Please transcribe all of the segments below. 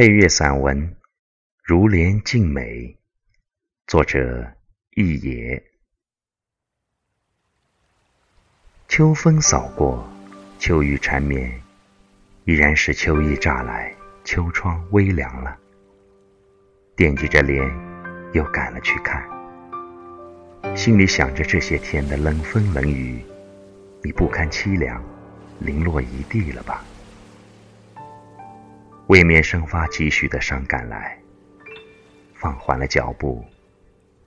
配乐散文《如莲静美》，作者易野。秋风扫过，秋雨缠绵，依然是秋意乍来，秋窗微凉了。惦记着莲，又赶了去看，心里想着这些天的冷风冷雨，你不堪凄凉，零落一地了吧？未免生发几许的伤感来，放缓了脚步，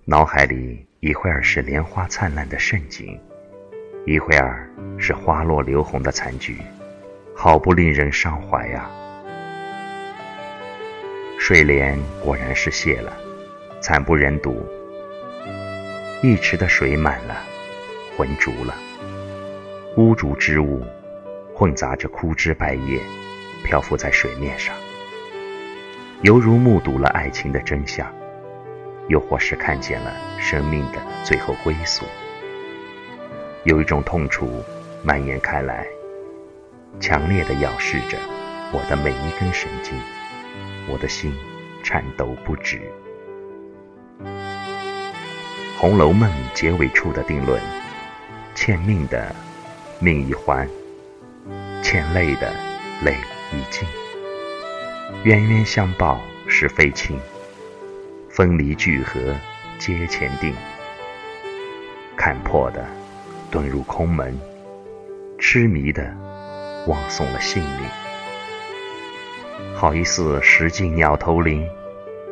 脑海里一会儿是莲花灿烂的盛景，一会儿是花落流红的残局，好不令人伤怀呀！睡莲果然是谢了，惨不忍睹，一池的水满了，浑浊了，污浊之物混杂着枯枝败叶。漂浮在水面上，犹如目睹了爱情的真相，又或是看见了生命的最后归宿。有一种痛楚蔓延开来，强烈的咬噬着我的每一根神经，我的心颤抖不止。《红楼梦》结尾处的定论：欠命的命已还，欠泪的泪。已尽，冤冤相报是非轻，分离聚合皆前定。看破的遁入空门，痴迷的枉送了性命。好一似石径鸟头林，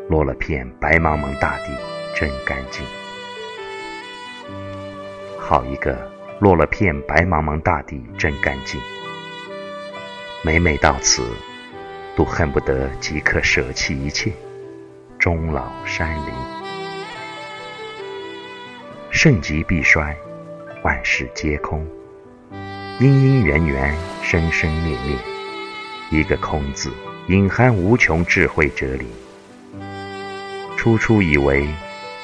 落了片白茫茫大地真干净。好一个落了片白茫茫大地真干净。每每到此，都恨不得即刻舍弃一切，终老山林。盛极必衰，万事皆空，因因缘缘，生生灭灭。一个空字，隐含无穷智慧哲理。初初以为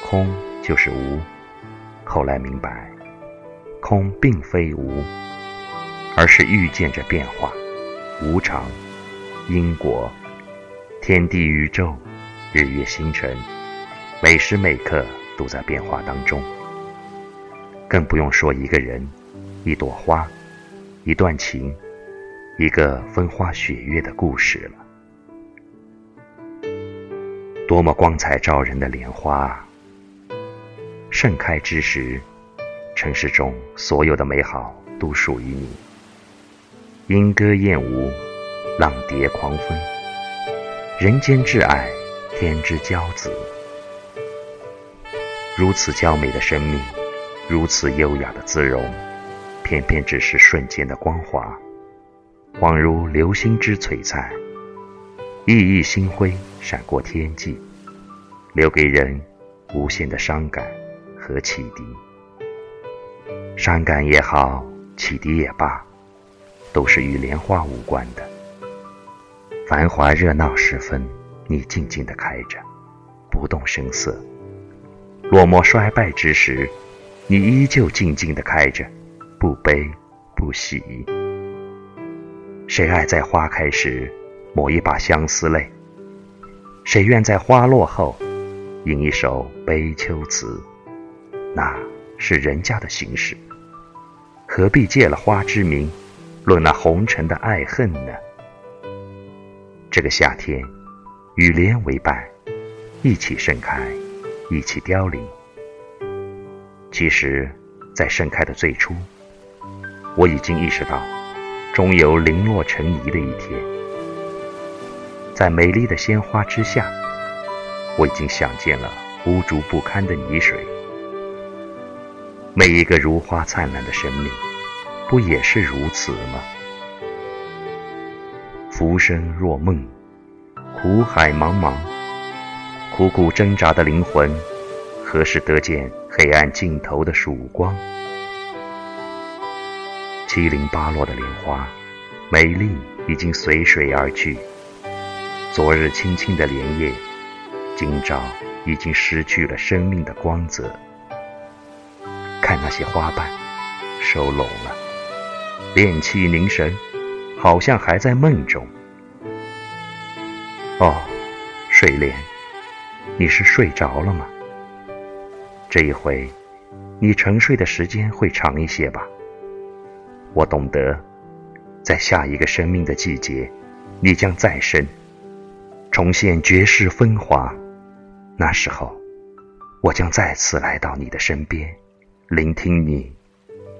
空就是无，后来明白，空并非无，而是遇见着变化。无常、因果、天地宇宙、日月星辰，每时每刻都在变化当中。更不用说一个人、一朵花、一段情、一个风花雪月的故事了。多么光彩照人的莲花，盛开之时，城市中所有的美好都属于你。莺歌燕舞，浪蝶狂风，人间挚爱，天之骄子。如此娇美的生命，如此优雅的姿容，偏偏只是瞬间的光华，恍如流星之璀璨，熠熠星辉闪过天际，留给人无限的伤感和启迪。伤感也好，启迪也罢。都是与莲花无关的。繁华热闹时分，你静静的开着，不动声色；落寞衰败之时，你依旧静静的开着，不悲不喜。谁爱在花开时抹一把相思泪？谁愿在花落后吟一首悲秋词？那是人家的形式，何必借了花之名？论那红尘的爱恨呢？这个夏天，与莲为伴，一起盛开，一起凋零。其实，在盛开的最初，我已经意识到，终有零落成泥的一天。在美丽的鲜花之下，我已经想见了污浊不堪的泥水。每一个如花灿烂的生命。不也是如此吗？浮生若梦，苦海茫茫，苦苦挣扎的灵魂，何时得见黑暗尽头的曙光？七零八落的莲花，美丽已经随水而去。昨日青青的莲叶，今朝已经失去了生命的光泽。看那些花瓣，收拢了。炼气凝神，好像还在梦中。哦，睡莲，你是睡着了吗？这一回，你沉睡的时间会长一些吧。我懂得，在下一个生命的季节，你将再生，重现绝世风华。那时候，我将再次来到你的身边，聆听你，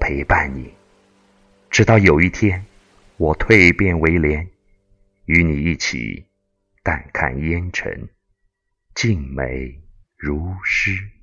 陪伴你，直到有一天，我蜕变为莲，与你一起。淡看烟尘，静美如诗。